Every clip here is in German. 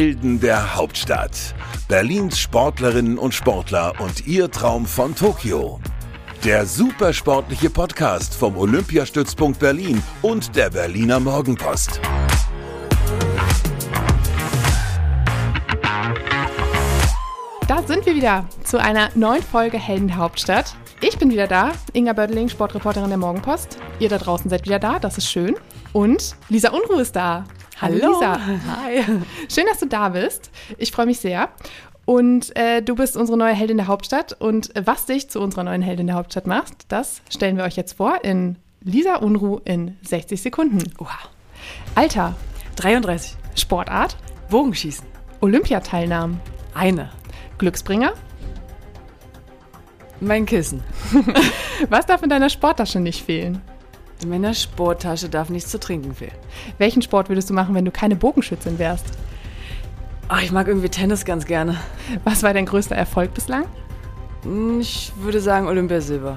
Helden der Hauptstadt. Berlins Sportlerinnen und Sportler und ihr Traum von Tokio. Der supersportliche Podcast vom Olympiastützpunkt Berlin und der Berliner Morgenpost. Da sind wir wieder zu einer neuen Folge Helden der Hauptstadt. Ich bin wieder da, Inga Bödeling, Sportreporterin der Morgenpost. Ihr da draußen seid wieder da, das ist schön. Und Lisa Unruh ist da. Hallo, Lisa. Hi. Schön, dass du da bist. Ich freue mich sehr. Und äh, du bist unsere neue Heldin der Hauptstadt. Und was dich zu unserer neuen Heldin der Hauptstadt macht, das stellen wir euch jetzt vor in Lisa Unruh in 60 Sekunden. Oha. Alter, 33. Sportart, Bogenschießen. Olympiateilnahmen, Eine. Glücksbringer. Mein Kissen. Was darf in deiner Sporttasche nicht fehlen? In meiner Sporttasche darf nichts zu trinken fehlen. Welchen Sport würdest du machen, wenn du keine Bogenschützin wärst? Ach, ich mag irgendwie Tennis ganz gerne. Was war dein größter Erfolg bislang? Hm, Ich würde sagen Olympiasilber.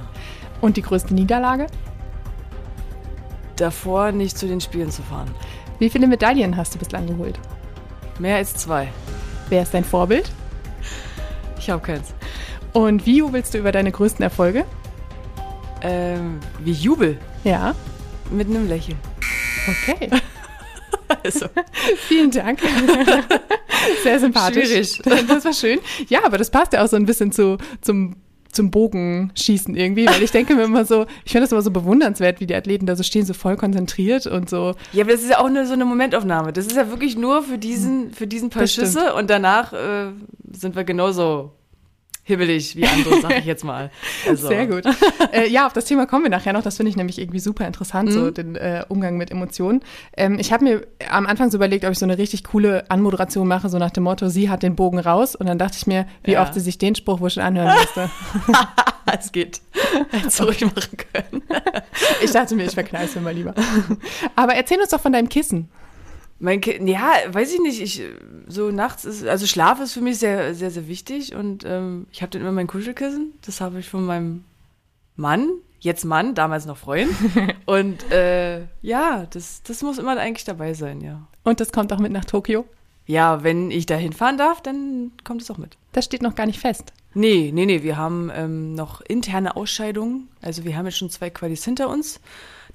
Und die größte Niederlage? Davor nicht zu den Spielen zu fahren. Wie viele Medaillen hast du bislang geholt? Mehr als zwei. Wer ist dein Vorbild? Ich habe keins. Und wie jubelst du über deine größten Erfolge? Ähm, wie Jubel. Ja, Mit einem Lächeln. okay. Also, Vielen Dank. Sehr sympathisch. Schwierig. Das war schön. Ja, aber das passt ja auch so ein bisschen zu, zum, zum Bogenschießen irgendwie, weil ich denke mir immer so, ich finde das immer so bewundernswert, wie die Athleten da so stehen, so voll konzentriert und so. ja, aber das ist ja auch nur so eine Momentaufnahme. Das ist ja wirklich nur für diesen, für diesen paar. Schüsse und danach äh, sind wir genauso hibbelig wie andere, sag ich jetzt mal. Also, Sehr gut. äh, ja, auf das Thema kommen wir nachher noch. Das finde ich nämlich irgendwie super interessant, so Mhm. den äh, Umgang mit Emotionen. Ähm, ich habe mir am Anfang so überlegt, ob ich so eine richtig coole Anmoderation mache, so nach dem Motto, sie hat den Bogen raus. Und dann dachte ich mir, wie Ja. oft sie sich den Spruch wohl schon anhören musste. Es geht. Ruhig machen können. Ich dachte mir, ich verkneife mir mal lieber. Aber erzähl uns doch von deinem Kissen. Mein Kind, ja, weiß ich nicht. Ich so nachts ist, also Schlaf ist für mich sehr, sehr, sehr wichtig und ähm, ich habe dann immer mein Kuschelkissen. Das habe ich von meinem Mann, jetzt Mann, damals noch Freund. und äh, ja, das, das muss immer eigentlich dabei sein, ja. Und das kommt auch mit nach Tokio. Ja, wenn ich da hinfahren darf, dann kommt es auch mit. Das steht noch gar nicht fest. Nee, nee, nee, wir haben ähm, noch interne Ausscheidungen. Also wir haben jetzt schon zwei Qualis hinter uns.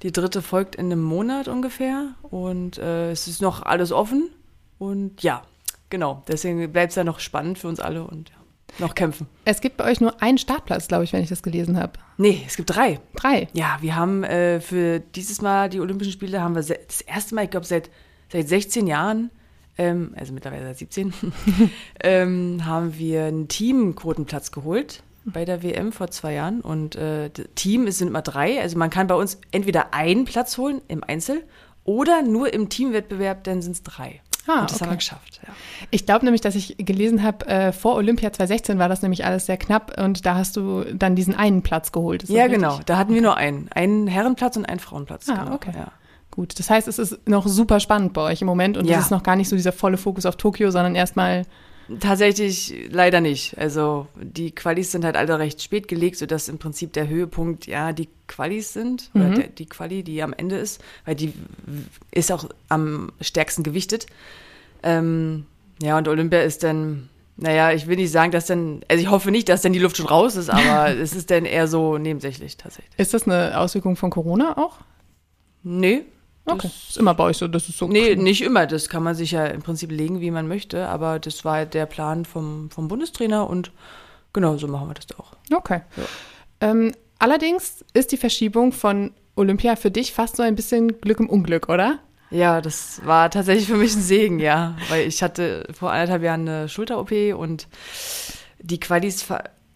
Die dritte folgt in einem Monat ungefähr. Und äh, es ist noch alles offen. Und ja, genau. Deswegen bleibt es ja noch spannend für uns alle und ja, noch kämpfen. Es gibt bei euch nur einen Startplatz, glaube ich, wenn ich das gelesen habe. Nee, es gibt drei. Drei. Ja, wir haben äh, für dieses Mal die Olympischen Spiele haben wir das erste Mal, ich glaube, seit, seit 16 Jahren, ähm, also mittlerweile seit 17, ähm, haben wir einen Teamquotenplatz geholt bei der WM vor zwei Jahren. Und äh, Team, es sind immer drei. Also man kann bei uns entweder einen Platz holen im Einzel oder nur im Teamwettbewerb, dann sind es drei. Ah, Und das haben okay. wir geschafft. Ja. Ich glaube nämlich, dass ich gelesen habe, äh, vor Olympia 2016 war das nämlich alles sehr knapp und da hast du dann diesen einen Platz geholt. Ja, richtig? genau. Da hatten wir nur einen. Einen Herrenplatz und einen Frauenplatz. Ah, genau. okay. Ja. Gut, das heißt, es ist noch super spannend bei euch im Moment und Ja. es ist noch gar nicht so dieser volle Fokus auf Tokio, sondern erstmal, Tatsächlich leider nicht. Also die Qualis sind halt alle recht spät gelegt, sodass im Prinzip der Höhepunkt ja die Qualis sind, oder der, die Quali, die am Ende ist, weil die ist auch am stärksten gewichtet. Ähm, ja, und Olympia ist dann, naja, ich will nicht sagen, dass dann, also ich hoffe nicht, dass dann die Luft schon raus ist, aber es ist dann eher so nebensächlich tatsächlich. ist das eine Auswirkung von Corona auch? Nee. Das- Okay, ist immer bei euch so, das ist so. Nee, nicht immer. Das kann man sich ja im Prinzip legen, wie man möchte. Aber das war der Plan vom, vom Bundestrainer und genau so machen wir das auch. Okay. Ähm, allerdings ist die Verschiebung von Olympia für dich fast so ein bisschen Glück im Unglück, oder? Ja, das war tatsächlich für mich ein Segen, ja. Weil ich hatte vor anderthalb Jahren eine Schulter-OP und die Qualis,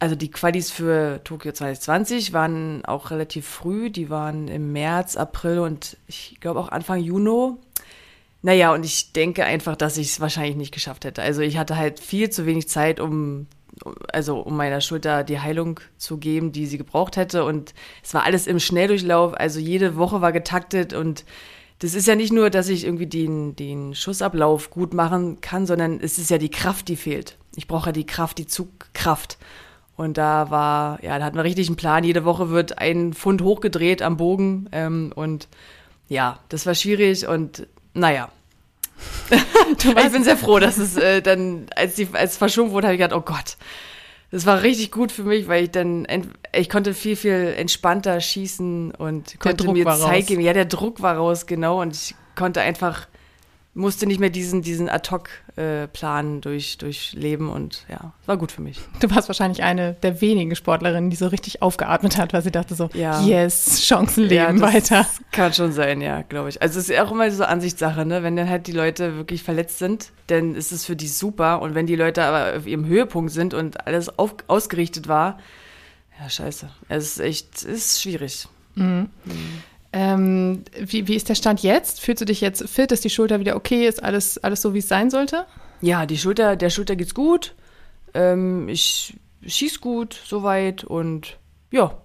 also die Qualis für Tokio 2020 waren auch relativ früh. Die waren im März, April und ich glaube auch Anfang Juni. Naja, und ich denke einfach, dass ich es wahrscheinlich nicht geschafft hätte. Also ich hatte halt viel zu wenig Zeit, um, also um meiner Schulter die Heilung zu geben, die sie gebraucht hätte. Und es war alles im Schnelldurchlauf. Also jede Woche war getaktet und das ist ja nicht nur, dass ich irgendwie den, den Schussablauf gut machen kann, sondern es ist ja die Kraft, die fehlt. Ich brauche ja die Kraft, die Zugkraft. Und da war, ja, da hatten wir richtig einen Plan. Jede Woche wird ein Pfund hochgedreht am Bogen. Ähm, und ja, das war schwierig und naja, ich bin sehr froh, dass es äh, dann, als die, als es verschoben wurde, habe ich gedacht, oh Gott, das war richtig gut für mich, weil ich dann, ich konnte viel, viel entspannter schießen und konnte mir Zeit geben. Ja, der Druck war raus, genau. Und ich konnte einfach musste nicht mehr diesen, diesen Ad-Hoc-Plan äh, durch, durchleben und ja, war gut für mich. Du warst wahrscheinlich eine der wenigen Sportlerinnen, die so richtig aufgeatmet hat, weil sie dachte so, ja. yes, Chancenleben ja, weiter. Kann schon sein, ja, glaube ich. Also es ist auch immer so Ansichtssache, ne? Wenn dann halt die Leute wirklich verletzt sind, dann ist es für die super und wenn die Leute aber auf ihrem Höhepunkt sind und alles auf, ausgerichtet war, ja, scheiße. Es ist echt, es ist schwierig. Mhm. Mhm. Ähm, wie, wie ist der Stand jetzt? Fühlst du dich jetzt fit? Ist die Schulter wieder okay? Ist alles, alles so, wie es sein sollte? Ja, die Schulter, der Schulter geht's gut. Ähm, ich schieß gut soweit und ja,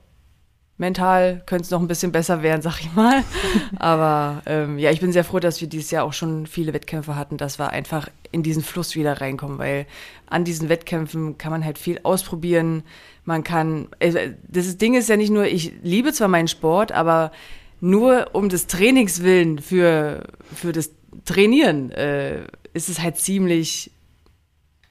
mental könnte es noch ein bisschen besser werden, sag ich mal. Aber ähm, ja, ich bin sehr froh, dass wir dieses Jahr auch schon viele Wettkämpfe hatten, dass wir einfach in diesen Fluss wieder reinkommen, weil an diesen Wettkämpfen kann man halt viel ausprobieren. Man kann, also das Ding ist ja nicht nur, ich liebe zwar meinen Sport, aber nur um des Trainings willen für, für das Trainieren äh, ist es halt ziemlich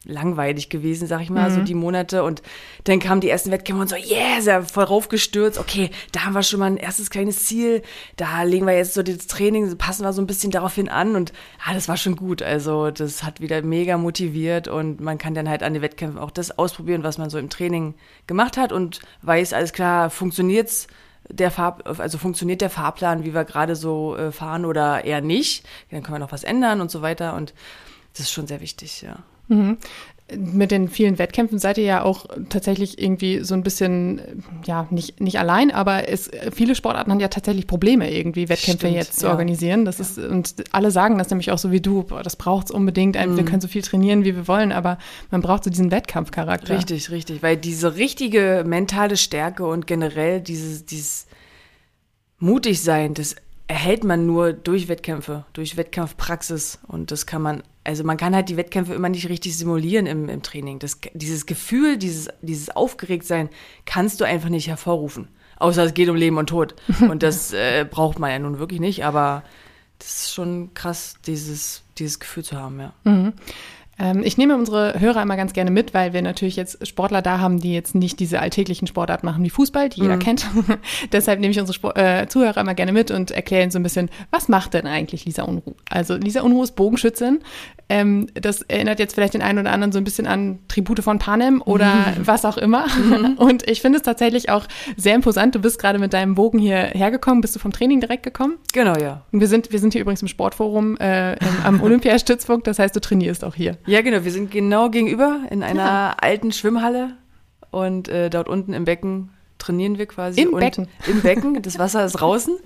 langweilig gewesen, sag ich mal, mhm. so die Monate. Und dann kamen die ersten Wettkämpfe und so, yeah, sehr voll raufgestürzt. Okay, da haben wir schon mal ein erstes kleines Ziel. Da legen wir jetzt so das Training, passen wir so ein bisschen daraufhin an. Und ah, das war schon gut. Also das hat wieder mega motiviert und man kann dann halt an den Wettkämpfen auch das ausprobieren, was man so im Training gemacht hat und weiß, alles klar, funktioniert's der Fahr also funktioniert der Fahrplan, wie wir gerade so äh, fahren oder eher nicht. Dann können wir noch was ändern und so weiter. Und das ist schon sehr wichtig, ja. Mhm mit den vielen Wettkämpfen seid ihr ja auch tatsächlich irgendwie so ein bisschen, ja, nicht, nicht allein, aber es, viele Sportarten haben ja tatsächlich Probleme, irgendwie Wettkämpfe Stimmt, jetzt zu ja. organisieren. Das ja. ist, und alle sagen das nämlich auch so wie du, boah, das braucht es unbedingt. Mhm. Wir können so viel trainieren, wie wir wollen, aber man braucht so diesen Wettkampfcharakter. Richtig, richtig, weil diese richtige mentale Stärke und generell dieses, dieses mutig sein, das erhält man nur durch Wettkämpfe, durch Wettkampfpraxis und das kann man also man kann halt die Wettkämpfe immer nicht richtig simulieren im, im Training. Das, dieses Gefühl, dieses, dieses Aufgeregtsein kannst du einfach nicht hervorrufen. Außer es geht um Leben und Tod. Und das äh, braucht man ja nun wirklich nicht, aber das ist schon krass, dieses, dieses Gefühl zu haben, ja. Mhm. Ähm, ich nehme unsere Hörer immer ganz gerne mit, weil wir natürlich jetzt Sportler da haben, die jetzt nicht diese alltäglichen Sportarten machen wie Fußball, die mhm. jeder kennt. Deshalb nehme ich unsere Sport äh, Zuhörer immer gerne mit und erkläre ihnen so ein bisschen, was macht denn eigentlich Lisa Unruh? Also Lisa Unruh ist Bogenschützin. Ähm, das erinnert jetzt vielleicht den einen oder anderen so ein bisschen an Tribute von Panem oder mhm. was auch immer. Mhm. Und ich finde es tatsächlich auch sehr imposant. Du bist gerade mit deinem Bogen hier hergekommen. Bist du vom Training direkt gekommen? Genau, ja. Wir sind, wir sind hier übrigens im Sportforum äh, am Olympiastützpunkt. Das heißt, du trainierst auch hier. Ja, genau. Wir sind genau gegenüber in einer ja. alten Schwimmhalle und äh, dort unten im Becken trainieren wir quasi. Im Becken? Im Becken. Das Wasser ist draußen.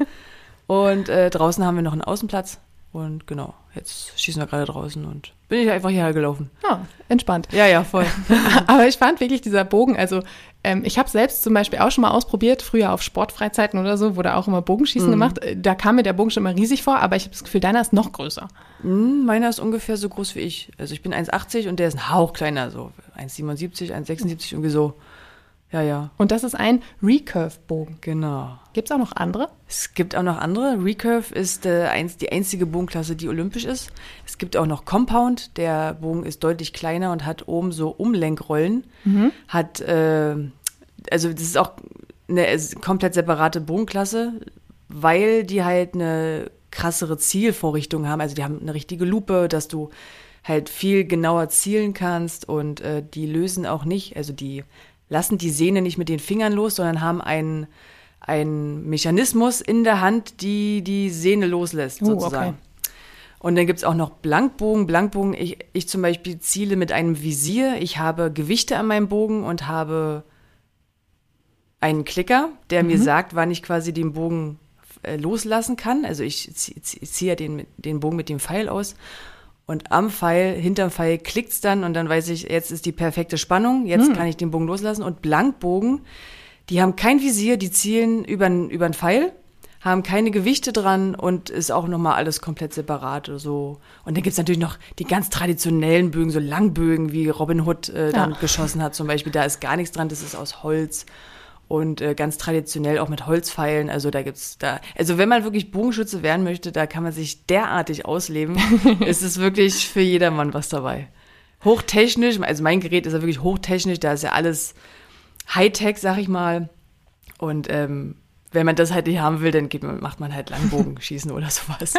Und äh, draußen haben wir noch einen Außenplatz. Und genau, jetzt schießen wir gerade draußen und bin ich einfach hierher gelaufen. Ah, entspannt. Ja, ja, voll. Aber ich fand wirklich dieser Bogen, also ähm, ich habe selbst zum Beispiel auch schon mal ausprobiert, früher auf Sportfreizeiten oder so, wurde auch immer Bogenschießen mhm. gemacht. Äh, da kam mir der Bogen schon immer riesig vor, aber ich habe das Gefühl, deiner ist noch größer. Mhm, meiner ist ungefähr so groß wie ich. Also ich bin 1,80 und der ist ein Hauch kleiner, so 1,77, 1,76, irgendwie so. Ja, ja. Und das ist ein Recurve-Bogen. Genau. Gibt es auch noch andere? Es gibt auch noch andere. Recurve ist äh, eins, die einzige Bogenklasse, die olympisch ist. Es gibt auch noch Compound. Der Bogen ist deutlich kleiner und hat oben so Umlenkrollen. Mhm. Hat, äh, also das ist auch eine komplett separate Bogenklasse, weil die halt eine krassere Zielvorrichtung haben. Also die haben eine richtige Lupe, dass du halt viel genauer zielen kannst und äh, die lösen auch nicht, also die lassen die Sehne nicht mit den Fingern los, sondern haben einen, einen Mechanismus in der Hand, die die Sehne loslässt, sozusagen. okay. Und dann gibt es auch noch Blankbogen. Blankbogen, ich, ich zum Beispiel ziele mit einem Visier. Ich habe Gewichte an meinem Bogen und habe einen Klicker, der mhm. mir sagt, wann ich quasi den Bogen äh, loslassen kann. Also ich ziehe zieh den, den Bogen mit dem Pfeil aus. Und am Pfeil, hinterm Pfeil klickt's dann und dann weiß ich, jetzt ist die perfekte Spannung, jetzt hm. kann ich den Bogen loslassen. Und Blankbogen, die haben kein Visier, die zielen über einen Pfeil, haben keine Gewichte dran und ist auch nochmal alles komplett separat oder so. Und dann gibt's natürlich noch die ganz traditionellen Bögen, so Langbögen, wie Robin Hood äh, dann ja. geschossen hat zum Beispiel. Da ist gar nichts dran, das ist aus Holz. Und äh, ganz traditionell auch mit Holzpfeilen. Also da gibt's da, also wenn man wirklich Bogenschütze werden möchte, da kann man sich derartig ausleben. es ist wirklich für jedermann was dabei. Hochtechnisch, also mein Gerät ist ja wirklich hochtechnisch, da ist ja alles Hightech, sag ich mal. Und ähm, wenn man das halt nicht haben will, dann geht, macht man halt Langbogenschießen oder sowas.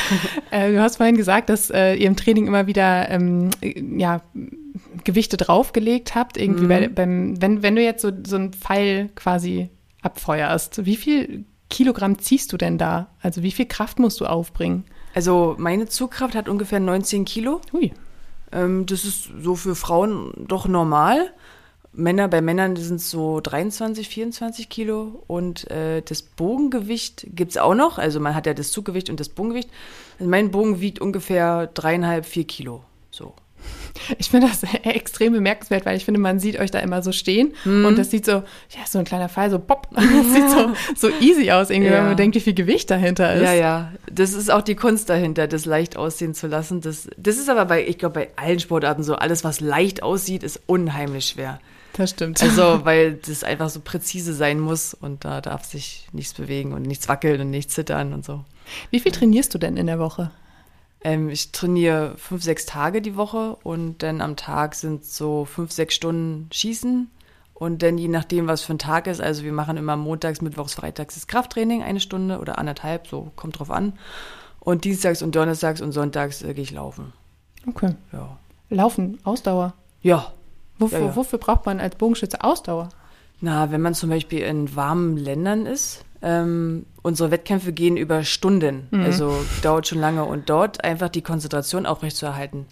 äh, du hast vorhin gesagt, dass äh, ihr im Training immer wieder ähm, ja, Gewichte draufgelegt habt. Irgendwie mhm. bei, beim, wenn, wenn du jetzt so, so einen Pfeil quasi abfeuerst, wie viel Kilogramm ziehst du denn da? Also wie viel Kraft musst du aufbringen? Also meine Zugkraft hat ungefähr 19 Kilo. Hui. Ähm, das ist so für Frauen doch normal. Männer, bei Männern sind es so 23, 24 Kilo und äh, das Bogengewicht gibt es auch noch. Also man hat ja das Zuggewicht und das Bogengewicht. Also mein Bogen wiegt ungefähr dreieinhalb, vier Kilo. So. Ich finde das extrem bemerkenswert, weil ich finde, man sieht euch da immer so stehen mhm. und das sieht so, ja, so ein kleiner Pfeil, so pop. Das sieht so, so easy aus, irgendwie, ja. wenn man denkt, wie viel Gewicht dahinter ist. Ja, ja. Das ist auch die Kunst dahinter, das leicht aussehen zu lassen. Das, das ist aber bei, ich glaube, bei allen Sportarten so. Alles, was leicht aussieht, ist unheimlich schwer. Das stimmt. Also, weil das einfach so präzise sein muss und da darf sich nichts bewegen und nichts wackeln und nichts zittern und so. Wie viel trainierst du denn in der Woche? Ähm, ich trainiere fünf, sechs Tage die Woche und dann am Tag sind so fünf, sechs Stunden Schießen. Und dann je nachdem, was für ein Tag ist, also wir machen immer montags, mittwochs, freitags das Krafttraining, eine Stunde oder anderthalb, so kommt drauf an. Und dienstags und donnerstags und sonntags äh, gehe ich laufen. Okay. Ja. Laufen, Ausdauer. Ja, Wofür, Ja, ja. wofür braucht man als Bogenschütze Ausdauer? Na, wenn man zum Beispiel in warmen Ländern ist, ähm, unsere Wettkämpfe gehen über Stunden, also dauert schon lange und dort einfach die Konzentration aufrechtzuerhalten.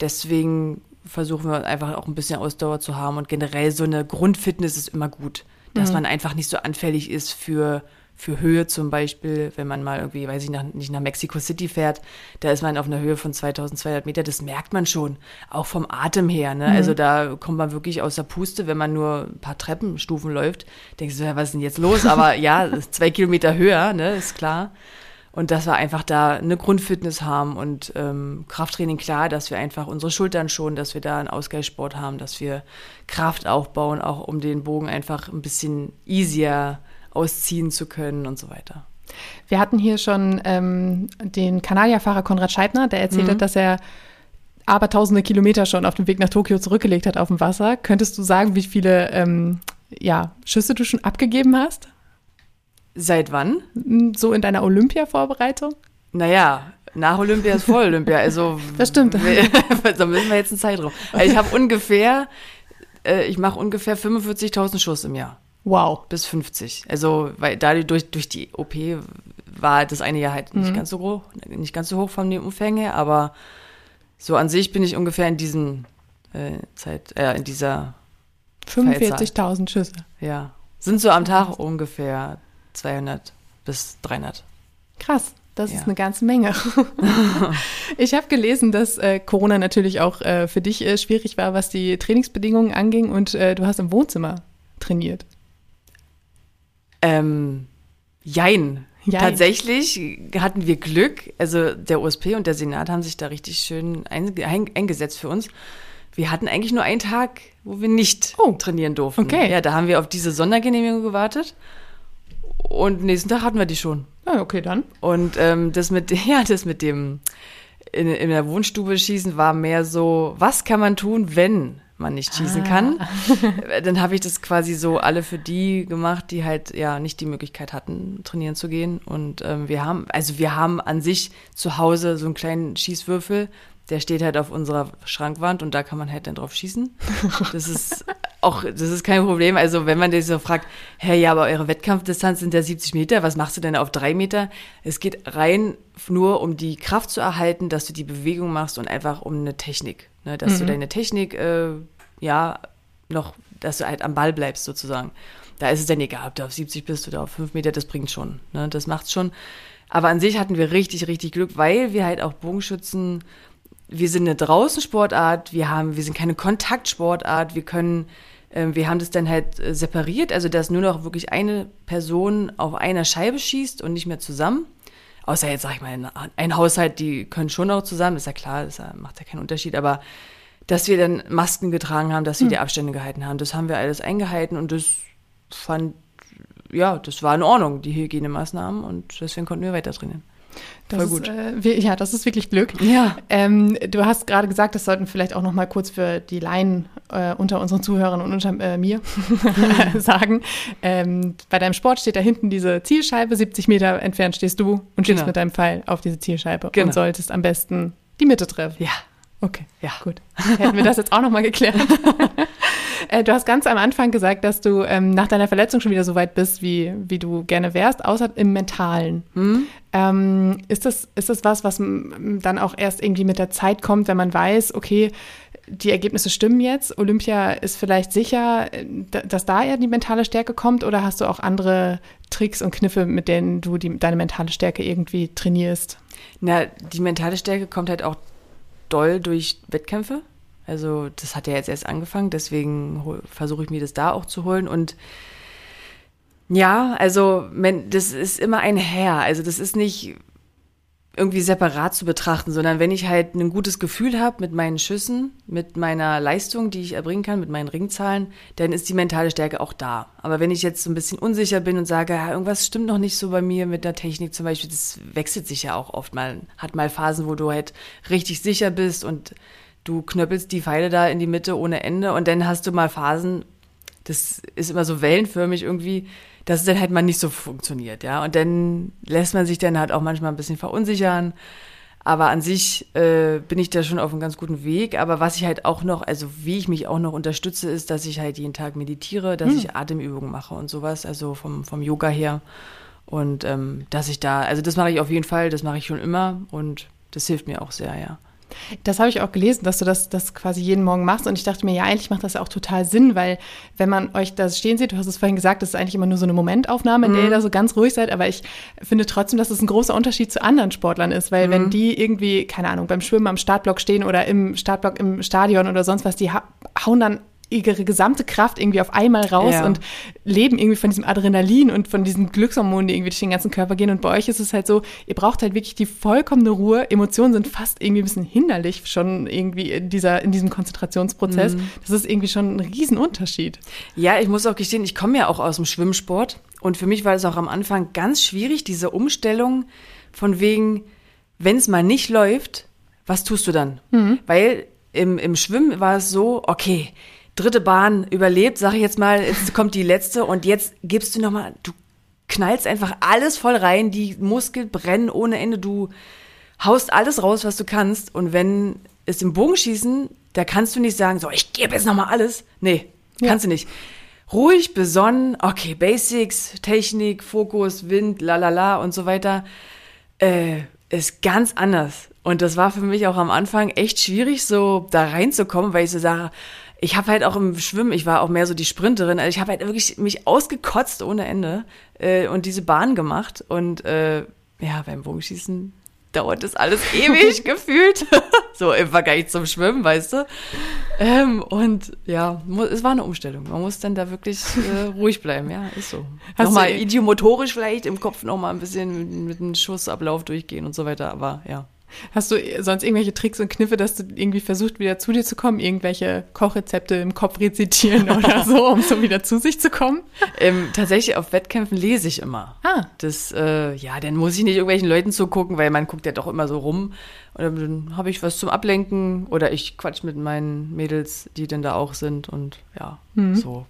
Deswegen versuchen wir einfach auch ein bisschen Ausdauer zu haben und generell so eine Grundfitness ist immer gut, dass man einfach nicht so anfällig ist für für Höhe zum Beispiel, wenn man mal irgendwie, weiß ich nach, nicht nach Mexico City fährt, da ist man auf einer Höhe von 2200 Meter, das merkt man schon, auch vom Atem her. Ne? Also da kommt man wirklich aus der Puste, wenn man nur ein paar Treppenstufen läuft. Denkst du, ja, was ist denn jetzt los? Aber ja, zwei Kilometer höher, ne, ist klar. Und dass wir einfach da eine Grundfitness haben und ähm, Krafttraining, klar, dass wir einfach unsere Schultern schonen, dass wir da einen Ausgleichssport haben, dass wir Kraft aufbauen, auch um den Bogen einfach ein bisschen easier ausziehen zu können und so weiter. Wir hatten hier schon ähm, den Kanadierfahrer Konrad Scheibner, der erzählt Mhm. hat, dass er aber tausende Kilometer schon auf dem Weg nach Tokio zurückgelegt hat auf dem Wasser. Könntest du sagen, wie viele ähm, ja, Schüsse du schon abgegeben hast? Seit wann? So in deiner Olympia-Vorbereitung? Naja, nach Olympia ist vor Olympia. Also Das stimmt. da müssen wir jetzt einen Zeitraum. Also ich habe ungefähr, äh, ich mache ungefähr 45.000 Schuss im Jahr. Wow. bis 50. Also, weil dadurch durch, durch die OP war das eine Jahr halt Mhm. nicht ganz so hoch, nicht ganz so hoch von den Umfängen her, aber so an sich bin ich ungefähr in diesem äh, Zeit, äh, in dieser, 45.000 Schüsse. ja, sind so am Tag ungefähr 200 bis 300. Krass. Das Ja. ist eine ganze Menge. ich habe gelesen, dass äh, Corona natürlich auch äh, für dich äh, schwierig war, was die Trainingsbedingungen anging und äh, du hast im Wohnzimmer trainiert. Ähm, jein. Jein. Tatsächlich hatten wir Glück. Also der USP und der Senat haben sich da richtig schön einge- ein, eingesetzt für uns. Wir hatten eigentlich nur einen Tag, wo wir nicht Oh. trainieren durften. Okay. Ja, da haben wir auf diese Sondergenehmigung gewartet. Und nächsten Tag hatten wir die schon. Ja, okay, dann. Und ähm, das mit ja, das mit dem in, in der Wohnstube schießen war mehr so, was kann man tun, wenn man nicht schießen kann? Äh, Dann habe ich das quasi so alle für die gemacht, die halt ja nicht die Möglichkeit hatten, trainieren zu gehen. Und ähm, wir haben, also wir haben an sich zu Hause so einen kleinen Schießwürfel, der steht halt auf unserer Schrankwand und da kann man halt dann drauf schießen. Das ist auch, das ist kein Problem. Also wenn man dich so fragt, hey, ja, aber eure Wettkampfdistanz sind ja 70 Meter, was machst du denn auf drei Meter? Es geht rein nur um die Kraft zu erhalten, dass du die Bewegung machst und einfach um eine Technik. Ne? Dass du deine Technik, äh, ja, noch, dass du halt am Ball bleibst sozusagen. Da ist es dann egal, ob du auf 70 bist oder auf 5 Meter, das bringt schon. Ne? Das macht's schon. Aber an sich hatten wir richtig, richtig Glück, weil wir halt auch Bogenschützen, wir sind eine Draußensportart, wir haben, wir sind keine Kontaktsportart, wir können, ähm, wir haben das dann halt äh, separiert, also dass nur noch wirklich eine Person auf einer Scheibe schießt und nicht mehr zusammen. Außer jetzt, sag ich mal, ein- ein Haushalt, die können schon auch zusammen, ist ja klar, das äh, macht ja keinen Unterschied, aber dass wir dann Masken getragen haben, dass wir die Abstände gehalten haben, das haben wir alles eingehalten und das fand, ja, das war in Ordnung, die Hygienemaßnahmen und deswegen konnten wir weiter trainieren. Das Voll ist, gut. Äh, wir- ja, das ist wirklich Glück. Ja. Ähm, du hast gerade gesagt, das sollten vielleicht auch noch mal kurz für die Laien äh, unter unseren Zuhörern und unter äh, mir sagen. Ähm, bei deinem Sport steht da hinten diese Zielscheibe, 70 Meter entfernt stehst du und schießt Genau. mit deinem Pfeil auf diese Zielscheibe Genau. und solltest am besten die Mitte treffen. Ja. Okay, Ja. gut. Hätten wir das jetzt auch noch mal geklärt. äh, du hast ganz am Anfang gesagt, dass du ähm, nach deiner Verletzung schon wieder so weit bist, wie, wie du gerne wärst, außer im Mentalen. Ähm, ist, das, ist das was, was dann auch erst irgendwie mit der Zeit kommt, wenn man weiß, okay, die Ergebnisse stimmen jetzt, Olympia ist vielleicht sicher, äh, da- dass da eher die mentale Stärke kommt oder hast du auch andere Tricks und Kniffe, mit denen du die, deine mentale Stärke irgendwie trainierst? Na, die mentale Stärke kommt halt auch doll durch Wettkämpfe. Also das hat ja jetzt erst angefangen, deswegen versuche ich mir das da auch zu holen. Und ja, also das ist immer ein Herr. Also das ist nicht irgendwie separat zu betrachten, sondern wenn ich halt ein gutes Gefühl habe mit meinen Schüssen, mit meiner Leistung, die ich erbringen kann, mit meinen Ringzahlen, dann ist die mentale Stärke auch da. Aber wenn ich jetzt so ein bisschen unsicher bin und sage, ja, irgendwas stimmt noch nicht so bei mir mit der Technik zum Beispiel, das wechselt sich ja auch oft mal, hat mal Phasen, wo du halt richtig sicher bist und du knöppelst die Pfeile da in die Mitte ohne Ende und dann hast du mal Phasen, das ist immer so wellenförmig irgendwie, dass es dann halt mal nicht so funktioniert, ja. Und dann lässt man sich dann halt auch manchmal ein bisschen verunsichern. Aber an sich äh, bin ich da schon auf einem ganz guten Weg. Aber was ich halt auch noch, also wie ich mich auch noch unterstütze, ist, dass ich halt jeden Tag meditiere, dass ich Atemübungen mache und sowas, also vom, vom Yoga her. Und ähm, dass ich da, also das mache ich auf jeden Fall, das mache ich schon immer und das hilft mir auch sehr, ja. Das habe ich auch gelesen, dass du das, das quasi jeden Morgen machst. Und ich dachte mir, ja, eigentlich macht das ja auch total Sinn, weil wenn man euch da stehen sieht, du hast es vorhin gesagt, das ist eigentlich immer nur so eine Momentaufnahme, in der ihr da so ganz ruhig seid. Aber ich finde trotzdem, dass es ein großer Unterschied zu anderen Sportlern ist, weil wenn die irgendwie, keine Ahnung, beim Schwimmen am Startblock stehen oder im Startblock im Stadion oder sonst was, die ha hauen dann ihre gesamte Kraft irgendwie auf einmal raus Ja. und leben irgendwie von diesem Adrenalin und von diesen Glückshormonen, die irgendwie durch den ganzen Körper gehen. Und bei euch ist es halt so, ihr braucht halt wirklich die vollkommene Ruhe. Emotionen sind fast irgendwie ein bisschen hinderlich schon irgendwie in, dieser, in diesem Konzentrationsprozess. Das ist irgendwie schon ein Riesenunterschied. Ja, ich muss auch gestehen, ich komme ja auch aus dem Schwimmsport und für mich war es auch am Anfang ganz schwierig, diese Umstellung von wegen, wenn es mal nicht läuft, was tust du dann? Weil im, im Schwimmen war es so, okay, dritte Bahn überlebt, sag ich jetzt mal, jetzt kommt die letzte und jetzt gibst du nochmal, du knallst einfach alles voll rein, die Muskeln brennen ohne Ende, du haust alles raus, was du kannst. Und wenn es im Bogenschießen, da kannst du nicht sagen, so, ich gebe jetzt nochmal alles. Nee, kannst du nicht. Ruhig, besonnen, okay, Basics, Technik, Fokus, Wind, lalala und so weiter, äh, ist ganz anders. Und das war für mich auch am Anfang echt schwierig, so da reinzukommen, weil ich so sage, ich habe halt auch im Schwimmen, ich war auch mehr so die Sprinterin, also ich habe halt wirklich mich ausgekotzt ohne Ende äh, und diese Bahn gemacht. Und äh, ja, beim Bogenschießen dauert das alles ewig gefühlt. so im Vergleich zum Schwimmen, weißt du. Ähm, und ja, es war eine Umstellung. Man muss dann da wirklich äh, ruhig bleiben, ja, ist so. Hast Nochmal idiomotorisch vielleicht im Kopf nochmal ein bisschen mit, mit einem Schussablauf durchgehen und so weiter, aber ja. Hast du sonst irgendwelche Tricks und Kniffe, dass du irgendwie versucht, wieder zu dir zu kommen? Irgendwelche Kochrezepte im Kopf rezitieren oder so, um so wieder zu sich zu kommen? Ähm, tatsächlich auf Wettkämpfen lese ich immer. Ah. Das, äh, ja, dann muss ich nicht irgendwelchen Leuten zugucken, weil man guckt ja doch immer so rum. Und dann habe ich was zum Ablenken oder ich quatsch mit meinen Mädels, die denn da auch sind und ja, so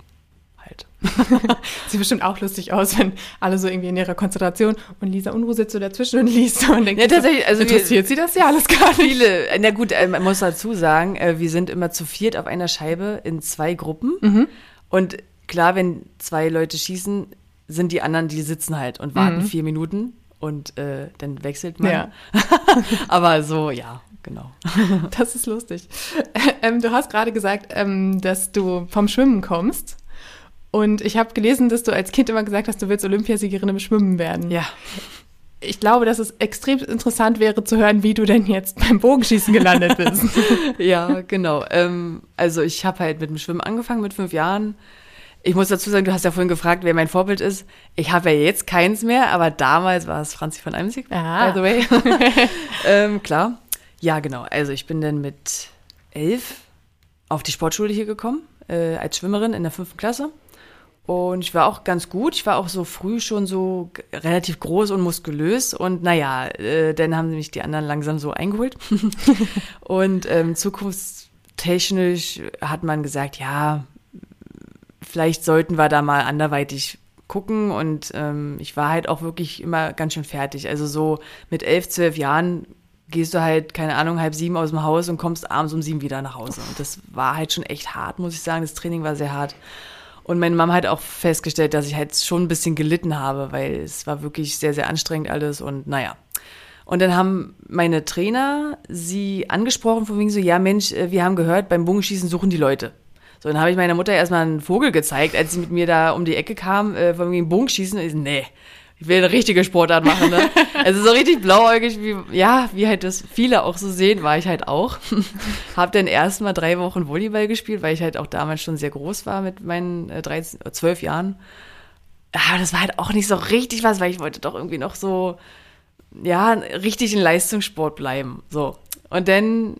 halt. Sieht bestimmt auch lustig aus, wenn alle so irgendwie in ihrer Konzentration und Lisa Unruh sitzt so dazwischen und liest und denkt, Ja, tatsächlich, also wir- interessiert sie das ja alles gar nicht. Viele, na gut, äh, man muss dazu sagen, äh, wir sind immer zu viert auf einer Scheibe in zwei Gruppen. Und klar, wenn zwei Leute schießen, sind die anderen, die sitzen halt und warten vier Minuten und äh, dann wechselt man. Ja. Aber so, ja, genau. Das ist lustig. Ähm, du hast gerade gesagt, ähm, dass du vom Schwimmen kommst. Und ich habe gelesen, dass du als Kind immer gesagt hast, du willst Olympiasiegerin im Schwimmen werden. Ja. Ich glaube, dass es extrem interessant wäre zu hören, wie du denn jetzt beim Bogenschießen gelandet bist. Ja, genau. Ähm, also ich habe halt mit dem Schwimmen angefangen mit fünf Jahren. Ich muss dazu sagen, du hast ja vorhin gefragt, wer mein Vorbild ist. Ich habe ja jetzt keins mehr, aber damals war es Franzi von Eimsig, Ah. by the way. ähm, klar. Ja, genau. Also ich bin dann mit elf auf die Sportschule hier gekommen, äh, als Schwimmerin in der fünften Klasse. Und ich war auch ganz gut. Ich war auch so früh schon so relativ groß und muskulös. Und naja, äh, dann haben mich die anderen langsam so eingeholt. und ähm, zukunftstechnisch hat man gesagt, ja, vielleicht sollten wir da mal anderweitig gucken. Und ähm, ich war halt auch wirklich immer ganz schön fertig. Also so mit elf, zwölf Jahren gehst du halt, keine Ahnung, halb sieben aus dem Haus und kommst abends um sieben wieder nach Hause. Und das war halt schon echt hart, muss ich sagen. Das Training war sehr hart. Und meine Mama hat auch festgestellt, dass ich halt schon ein bisschen gelitten habe, weil es war wirklich sehr, sehr anstrengend alles und naja. Und dann haben meine Trainer sie angesprochen, von wegen so, ja Mensch, äh, wir haben gehört, beim Bogenschießen suchen die Leute. So, dann habe ich meiner Mutter erstmal einen Vogel gezeigt, als sie mit mir da um die Ecke kam, äh, von wegen Bogenschießen. Und ich so, nee, ich will eine richtige Sportart machen, ne? Also so richtig blauäugig, wie, ja, wie halt das viele auch so sehen, war ich halt auch. Hab dann erst mal drei Wochen Volleyball gespielt, weil ich halt auch damals schon sehr groß war mit meinen äh, 13, äh, 12 Jahren. Aber das war halt auch nicht so richtig was, weil ich wollte doch irgendwie noch so, ja, richtig in Leistungssport bleiben. So. Und dann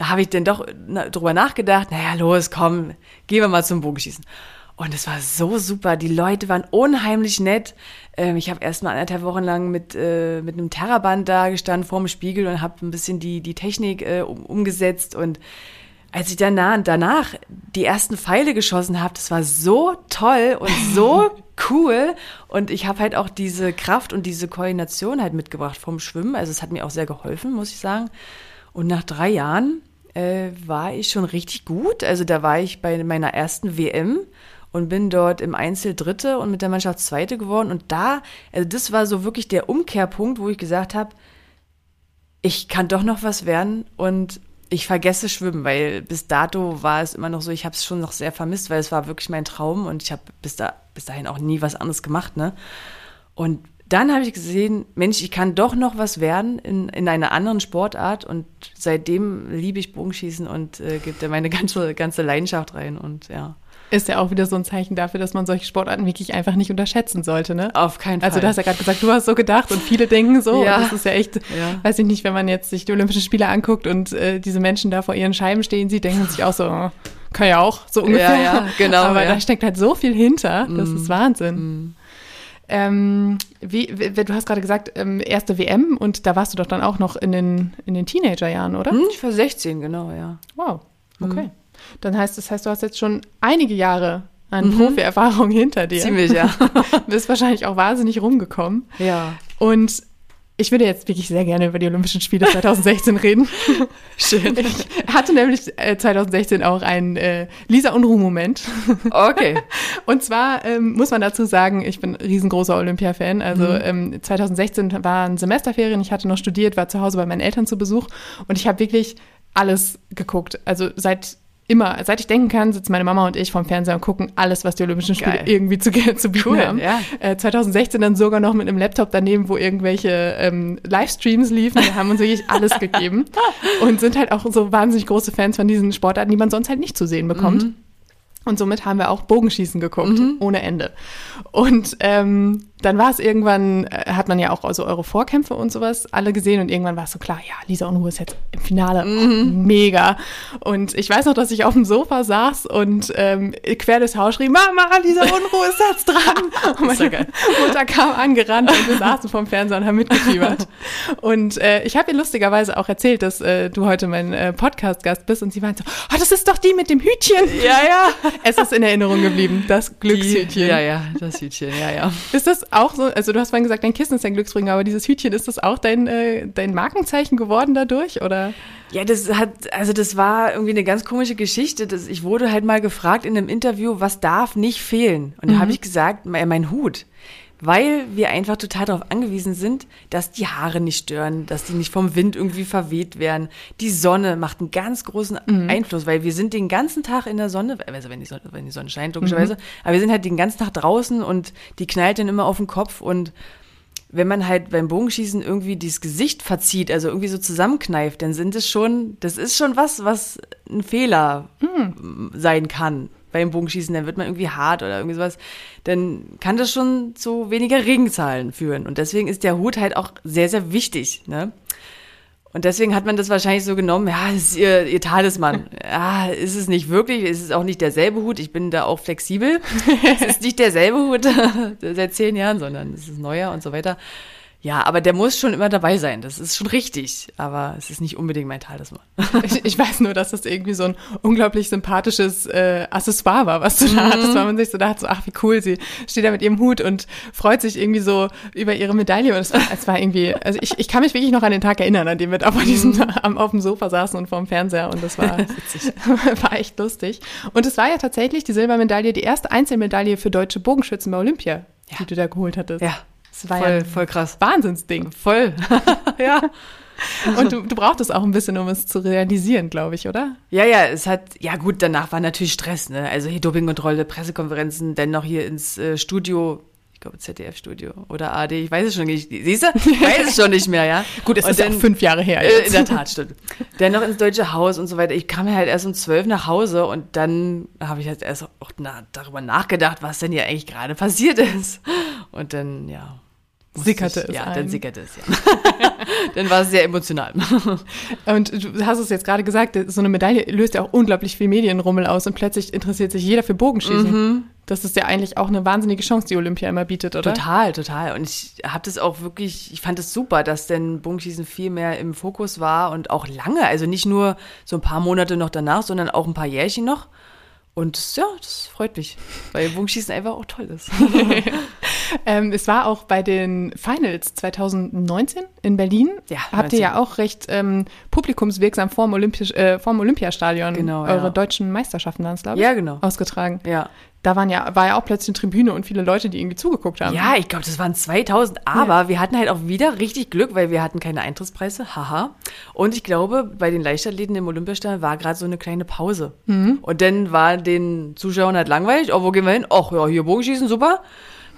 habe ich dann doch drüber nachgedacht, naja, los, komm, gehen wir mal zum Bogenschießen. Und es war so super. Die Leute waren unheimlich nett. Ähm, ich habe erst mal anderthalb Wochen lang mit, äh, mit einem Terraband da gestanden vorm Spiegel und habe ein bisschen die, die Technik äh, um, umgesetzt. Und als ich danach, danach die ersten Pfeile geschossen habe, das war so toll und so cool. Und ich habe halt auch diese Kraft und diese Koordination halt mitgebracht vom Schwimmen. Also es hat mir auch sehr geholfen, muss ich sagen. Und nach drei Jahren äh, war ich schon richtig gut. Also da war ich bei meiner ersten WM und bin dort im Einzel Dritte und mit der Mannschaft Zweite geworden. Und da, also das war so wirklich der Umkehrpunkt, wo ich gesagt habe, ich kann doch noch was werden und ich vergesse Schwimmen, weil bis dato war es immer noch so, ich habe es schon noch sehr vermisst, weil es war wirklich mein Traum und ich habe bis, da, bis dahin auch nie was anderes gemacht. Ne? Und dann habe ich gesehen, Mensch, ich kann doch noch was werden in, in einer anderen Sportart und seitdem liebe ich Bogenschießen und äh, gebe da meine ganze, ganze Leidenschaft rein und ja. Ist ja auch wieder so ein Zeichen dafür, dass man solche Sportarten wirklich einfach nicht unterschätzen sollte, ne? Auf keinen Fall. Also du hast ja gerade gesagt, du hast so gedacht und viele denken so. Ja. Und das ist ja echt, Ja. weiß ich nicht, wenn man jetzt sich die Olympischen Spiele anguckt und äh, diese Menschen da vor ihren Scheiben stehen sieht, denken sich auch so, oh, kann ja auch, so ungefähr. Ja, ja, genau, Aber ja. da steckt halt so viel hinter, das ist Wahnsinn. Ähm, wie, wie, du hast gerade gesagt, ähm, erste WM und da warst du doch dann auch noch in den, in den Teenagerjahren, oder? Hm, ich war 16, genau, ja. Wow, okay. Dann heißt das heißt, du hast jetzt schon einige Jahre an Profi-Erfahrung hinter dir. Ziemlich, ja. Bist wahrscheinlich auch wahnsinnig rumgekommen. ja. Und ich würde jetzt wirklich sehr gerne über die Olympischen Spiele 2016 reden. Schön. Ich hatte nämlich äh, 2016 auch einen äh, Lisa Unruh-Moment. Okay. Und zwar ähm, muss man dazu sagen, ich bin ein riesengroßer Olympia-Fan. Also ähm, 2016 waren Semesterferien, ich hatte noch studiert, war zu Hause bei meinen Eltern zu Besuch und ich habe wirklich alles geguckt. Also seit immer, seit ich denken kann, sitzen meine Mama und ich vom Fernseher und gucken alles, was die Olympischen Spiele Geil. irgendwie zu, zu bieten Cool, haben. ja. Äh, 2016 dann sogar noch mit einem Laptop daneben, wo irgendwelche ähm, Livestreams liefen. Wir haben uns wirklich alles gegeben und sind halt auch so wahnsinnig große Fans von diesen Sportarten, die man sonst halt nicht zu sehen bekommt. Mhm. Und somit haben wir auch Bogenschießen geguckt, ohne Ende. Und ähm, dann war es irgendwann, äh, hat man ja auch also eure Vorkämpfe und sowas alle gesehen und irgendwann war es so klar, ja, Lisa Unruhe ist jetzt im Finale. Oh, mega. Und ich weiß noch, dass ich auf dem Sofa saß und ähm, quer durchs Haus schrie, Mama, Lisa Unruhe ist jetzt dran. Und ja meine geil. Mutter kam angerannt und wir saßen vorm Fernseher und haben mitgefiebert. Und äh, ich habe ihr lustigerweise auch erzählt, dass äh, du heute mein äh, Podcast-Gast bist und sie meinte so, oh, das ist doch die mit dem Hütchen. Ja, ja. Es ist in Erinnerung geblieben, das Glückshütchen. Die, ja, ja, das Hütchen, ja, ja. Ist das auch so, also du hast vorhin gesagt, dein Kissen ist dein Glücksbringer, aber dieses Hütchen, ist das auch dein, äh, dein Markenzeichen geworden dadurch, oder? Ja, das hat, also das war irgendwie eine ganz komische Geschichte. Das, ich wurde halt mal gefragt in einem Interview, was darf nicht fehlen? Und da habe ich gesagt, mein Hut. Weil wir einfach total darauf angewiesen sind, dass die Haare nicht stören, dass die nicht vom Wind irgendwie verweht werden. Die Sonne macht einen ganz großen Einfluss, weil wir sind den ganzen Tag in der Sonne, also wenn die Sonne, wenn die Sonne scheint, logischerweise, aber wir sind halt den ganzen Tag draußen und die knallt dann immer auf den Kopf und wenn man halt beim Bogenschießen irgendwie dieses Gesicht verzieht, also irgendwie so zusammenkneift, dann sind es schon, das ist schon was, was ein Fehler sein kann. Beim Bogenschießen, dann wird man irgendwie hart oder irgendwie sowas, dann kann das schon zu weniger Regenzahlen führen. Und deswegen ist der Hut halt auch sehr, sehr wichtig. Ne? Und deswegen hat man das wahrscheinlich so genommen, ja, das ist ihr, ihr Talisman. ja, ist es nicht wirklich, ist es auch nicht derselbe Hut. Ich bin da auch flexibel. es ist nicht derselbe Hut seit zehn Jahren, sondern es ist neuer und so weiter. Ja, aber der muss schon immer dabei sein. Das ist schon richtig. Aber es ist nicht unbedingt mein Talisman. ich, ich weiß nur, dass das irgendwie so ein unglaublich sympathisches äh, Accessoire war, was du da mhm. hattest, weil man sich so dachte, so, ach, wie cool, sie steht da mit ihrem Hut und freut sich irgendwie so über ihre Medaille. Und es war, es war irgendwie, also ich, ich kann mich wirklich noch an den Tag erinnern, an dem wir da auf, diesem, mhm. auf dem Sofa saßen und vor dem Fernseher. Und das war, war echt lustig. Und es war ja tatsächlich die Silbermedaille, die erste Einzelmedaille für deutsche Bogenschützen bei Olympia, ja. die du da geholt hattest. Ja. Das war voll, ja voll krass. Wahnsinnsding. Voll. ja. Und du, du brauchtest auch ein bisschen, um es zu realisieren, glaube ich, oder? Ja, ja, es hat, ja gut, danach war natürlich Stress, ne? Also hier Dopingkontrolle, Pressekonferenzen, dann noch hier ins äh, Studio ich glaube ZDF-Studio oder AD, ich weiß es schon nicht. Siehst du? Ich weiß es schon nicht mehr, ja. Gut, es und ist dann, auch fünf Jahre her. Jetzt. Äh, in der Tat, stimmt. dann noch ins Deutsche Haus und so weiter. Ich kam halt erst um zwölf nach Hause und dann habe ich halt erst auch na, darüber nachgedacht, was denn hier eigentlich gerade passiert ist. Und dann, ja, sickerte ich, es. Ja, ein. dann sickerte es, ja. dann war es sehr emotional. und du hast es jetzt gerade gesagt, so eine Medaille löst ja auch unglaublich viel Medienrummel aus und plötzlich interessiert sich jeder für Bogenschießen. Mhm. Das ist ja eigentlich auch eine wahnsinnige Chance, die Olympia immer bietet, oder? Total, total. Und ich habe das auch wirklich, ich fand es das super, dass denn Bogenschießen viel mehr im Fokus war und auch lange. Also nicht nur so ein paar Monate noch danach, sondern auch ein paar Jährchen noch. Und ja, das freut mich, weil Bogenschießen einfach auch toll ist. ähm, es war auch bei den Finals 2019 in Berlin. Ja, Habt 19. ihr ja auch recht ähm, publikumswirksam vorm, Olympisch, äh, vorm Olympiastadion genau, eure ja. deutschen Meisterschaften dann, glaube ich, ja, genau. ausgetragen. Ja da waren ja, war ja auch plötzlich eine Tribüne und viele Leute, die irgendwie zugeguckt haben. Ja, ich glaube, das waren 2000, aber ja. wir hatten halt auch wieder richtig Glück, weil wir hatten keine Eintrittspreise, haha. Und ich glaube, bei den Leichtathleten im Olympiastadion war gerade so eine kleine Pause. Mhm. Und dann war den Zuschauern halt langweilig, oh, wo gehen wir hin? Ach ja, hier Bogenschießen, super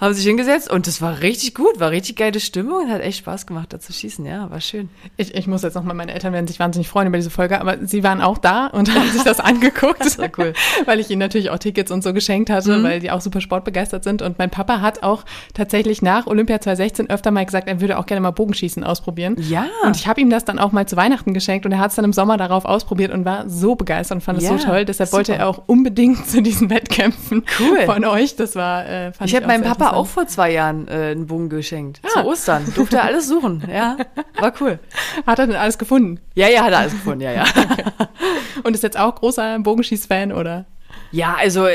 haben sich hingesetzt und das war richtig gut, war richtig geile Stimmung und hat echt Spaß gemacht, da zu schießen. Ja, war schön. Ich, ich muss jetzt nochmal, meine Eltern werden sich wahnsinnig freuen über diese Folge, aber sie waren auch da und haben sich das angeguckt. das war cool. Weil ich ihnen natürlich auch Tickets und so geschenkt hatte, mhm. weil die auch super sportbegeistert sind. Und mein Papa hat auch tatsächlich nach Olympia 2016 öfter mal gesagt, er würde auch gerne mal Bogenschießen ausprobieren. Ja. Und ich habe ihm das dann auch mal zu Weihnachten geschenkt und er hat es dann im Sommer darauf ausprobiert und war so begeistert und fand es ja, so toll. Deshalb super. wollte er auch unbedingt zu diesen Wettkämpfen cool. von euch. Das war, äh, fand ich, ich habe meinem Papa auch vor zwei Jahren äh, einen Bogen geschenkt. Ah. Zu Ostern. Durfte er alles suchen. Ja, war cool. Hat er denn alles gefunden? Ja, ja, hat er alles gefunden, ja, ja. Und ist jetzt auch großer Bogenschieß-Fan, oder? Ja, also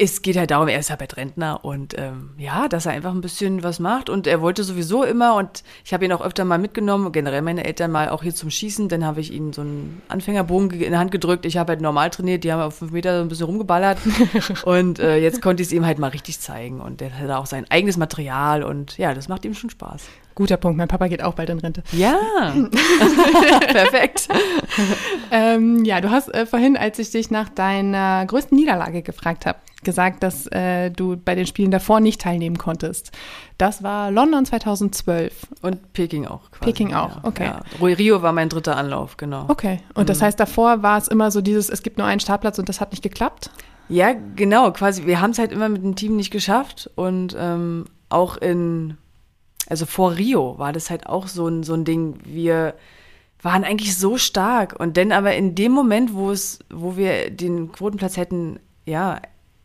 es geht halt darum, er ist ja bald Rentner und ähm, ja, dass er einfach ein bisschen was macht. Und er wollte sowieso immer, und ich habe ihn auch öfter mal mitgenommen, generell meine Eltern mal auch hier zum Schießen. Dann habe ich ihm so einen Anfängerbogen in die Hand gedrückt. Ich habe halt normal trainiert, die haben auf fünf Meter so ein bisschen rumgeballert. und äh, jetzt konnte ich es ihm halt mal richtig zeigen. Und er hat auch sein eigenes Material und ja, das macht ihm schon Spaß. Guter Punkt, mein Papa geht auch bald in Rente. Ja, perfekt. ähm, ja, du hast äh, vorhin, als ich dich nach deiner größten Niederlage gefragt habe, gesagt, dass äh, du bei den Spielen davor nicht teilnehmen konntest. Das war London 2012. Und Peking auch. Quasi. Peking auch, ja, okay. Ja. Rio war mein dritter Anlauf, genau. Okay, und mhm. das heißt, davor war es immer so dieses, es gibt nur einen Startplatz und das hat nicht geklappt? Ja, genau, quasi. Wir haben es halt immer mit dem Team nicht geschafft und ähm, auch in, also vor Rio war das halt auch so ein, so ein Ding. Wir waren eigentlich so stark und dann aber in dem Moment, wo es, wo wir den Quotenplatz hätten, ja,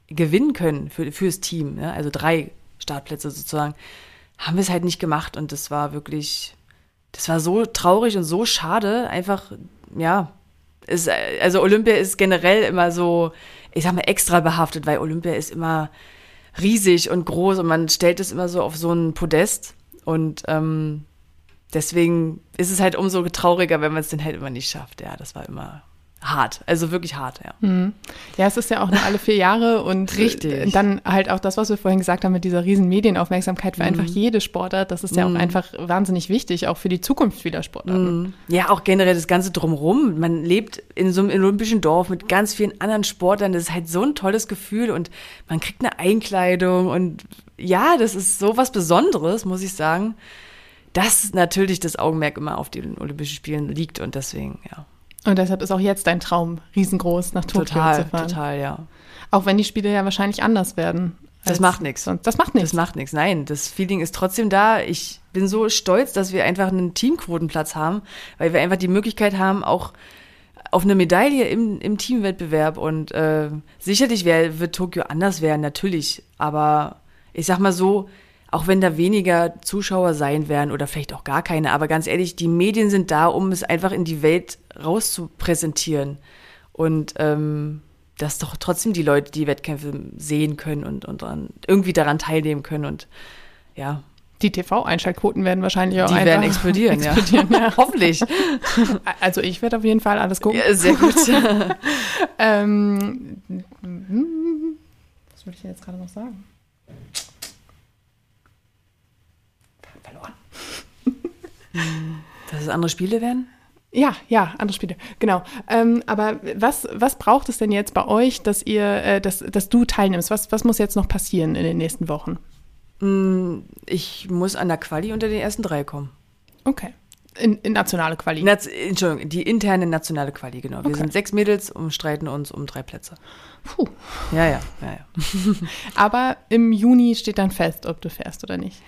gewinnen können für, fürs Team, ne? also drei Startplätze sozusagen, haben wir es halt nicht gemacht und das war wirklich, das war so traurig und so schade, einfach, ja, ist, also Olympia ist generell immer so, ich sag mal, extra behaftet, weil Olympia ist immer riesig und groß und man stellt es immer so auf so ein Podest und ähm, deswegen ist es halt umso trauriger, wenn man es dann halt immer nicht schafft. Ja, das war immer hart, also wirklich hart, ja. Mhm. Ja, es ist ja auch nur alle vier Jahre und Richtig. dann halt auch das, was wir vorhin gesagt haben mit dieser riesen Medienaufmerksamkeit für mhm. einfach jede Sportart, das ist mhm. ja auch mhm. einfach wahnsinnig wichtig, auch für die Zukunft vieler Sportarten. Mhm. Ja, auch generell das Ganze drumherum. Man lebt in so einem olympischen Dorf mit ganz vielen anderen Sportlern, das ist halt so ein tolles Gefühl und man kriegt eine Einkleidung und ja, das ist so was Besonderes, muss ich sagen, dass natürlich das Augenmerk immer auf den Olympischen Spielen liegt und deswegen, ja. Und deshalb ist auch jetzt dein Traum riesengroß, nach Tokio total, zu fahren. Total, ja. Auch wenn die Spiele ja wahrscheinlich anders werden Das macht nichts. Das macht nichts. Das macht nichts. Nein, das Feeling ist trotzdem da. Ich bin so stolz, dass wir einfach einen Teamquotenplatz haben, weil wir einfach die Möglichkeit haben, auch auf eine Medaille im, im Teamwettbewerb. Und äh, sicherlich wär, wird Tokio anders werden, natürlich. Aber ich sag mal so, auch wenn da weniger Zuschauer sein werden oder vielleicht auch gar keine, aber ganz ehrlich, die Medien sind da, um es einfach in die Welt rauszupräsentieren. Und ähm, dass doch trotzdem die Leute die Wettkämpfe sehen können und, und dran, irgendwie daran teilnehmen können. Und ja, Die TV-Einschaltquoten werden wahrscheinlich auch die einfach werden explodieren, explodieren, ja. ja. Hoffentlich. Also ich werde auf jeden Fall alles gucken. Ja, sehr gut. Ähm, was würde ich jetzt gerade noch sagen? Verloren. Dass es andere Spiele werden? Ja, ja, andere Spiele, genau. Ähm, aber was, was braucht es denn jetzt bei euch, dass ihr, äh, dass, dass du teilnimmst? Was, was muss jetzt noch passieren in den nächsten Wochen? Ich muss an der Quali unter den ersten drei kommen. Okay. In, in nationale Quali. Naz Entschuldigung, die interne nationale Quali, genau. Wir Okay. sind sechs Mädels und streiten uns um drei Plätze. Puh. Ja, ja, ja, ja. Aber im Juni steht dann fest, ob du fährst oder nicht.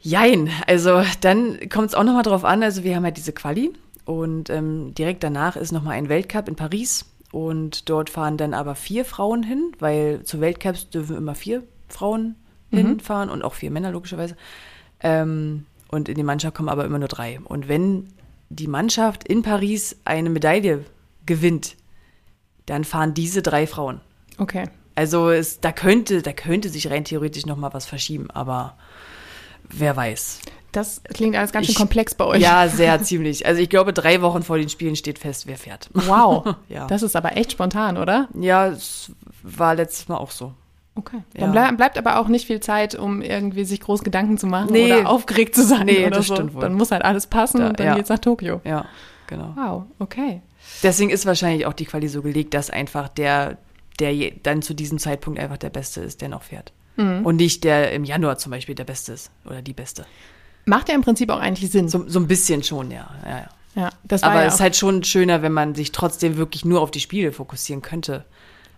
Jein, also dann kommt es auch nochmal drauf an, also wir haben halt diese Quali und ähm, direkt danach ist nochmal ein Weltcup in Paris und dort fahren dann aber vier Frauen hin, weil zu Weltcups dürfen immer vier Frauen hinfahren und auch vier Männer logischerweise. Ähm, und in die Mannschaft kommen aber immer nur drei. Und wenn die Mannschaft in Paris eine Medaille gewinnt, dann fahren diese drei Frauen. Okay. Also es, da könnte, da könnte sich rein theoretisch noch mal was verschieben, aber wer weiß. Das klingt alles ganz schön Ich- komplex bei euch. Ja, sehr ziemlich. Also ich glaube, drei Wochen vor den Spielen steht fest, wer fährt. Wow. Ja. Das ist aber echt spontan, oder? Ja, es war letztes Mal auch so. Okay. Ja. Dann blei- bleibt aber auch nicht viel Zeit, um irgendwie sich groß Gedanken zu machen Nee. oder aufgeregt zu sein Nee, oder das so. stimmt wohl. Dann muss halt alles passen Da- und dann ja. geht's nach Tokio. Ja, genau. Wow, okay. Deswegen ist wahrscheinlich auch die Quali so gelegt, dass einfach der, der dann zu diesem Zeitpunkt einfach der Beste ist, der noch fährt. Mhm. Und nicht der im Januar zum Beispiel der Beste ist oder die Beste. Macht ja im Prinzip auch eigentlich Sinn. So, so ein bisschen schon, ja. ja, ja. ja, Aber es ist halt schon schöner, wenn man sich trotzdem wirklich nur auf die Spiele fokussieren könnte.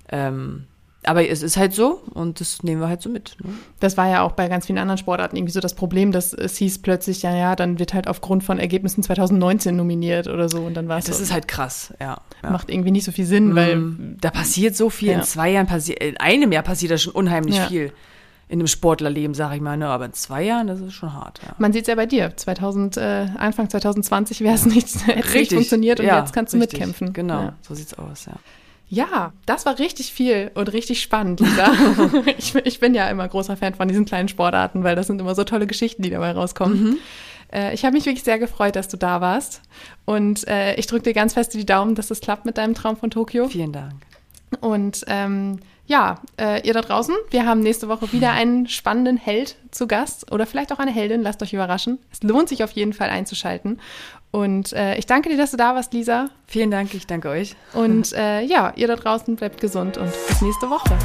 Ähm, aber es ist halt so und das nehmen wir halt so mit. Ne? das war ja auch bei ganz vielen anderen Sportarten irgendwie so das Problem, dass es hieß plötzlich, ja, ja, dann wird halt aufgrund von Ergebnissen 2019 nominiert oder so und dann war es Das so, ist halt krass, ja. ja. macht irgendwie nicht so viel Sinn, weil Mm, da passiert so viel. Ja. In zwei Jahren passiert, in einem Jahr passiert da schon unheimlich Ja. viel. In einem Sportlerleben, sage ich mal, ne? aber in zwei Jahren, das ist schon hart. Ja. man sieht es ja bei dir. 2000, äh, Anfang 2020 wäre es nicht, es nicht funktioniert und ja, jetzt kannst du richtig. mitkämpfen. Genau, Ja. so sieht's aus, ja. Ja, das war richtig viel und richtig spannend, Lisa. ich, ich bin ja immer großer Fan von diesen kleinen Sportarten, weil das sind immer so tolle Geschichten, die dabei rauskommen. Äh, ich habe mich wirklich sehr gefreut, dass du da warst. Und äh, ich drücke dir ganz fest die Daumen, dass es klappt mit deinem Traum von Tokio. Vielen Dank. Und ähm, ja, äh, ihr da draußen, wir haben nächste Woche wieder einen spannenden Held zu Gast oder vielleicht auch eine Heldin, lasst euch überraschen. Es lohnt sich auf jeden Fall einzuschalten. Und äh, ich danke dir, dass du da warst, Lisa. Vielen Dank, ich danke euch. Und äh, ja, ihr da draußen bleibt gesund und bis nächste Woche.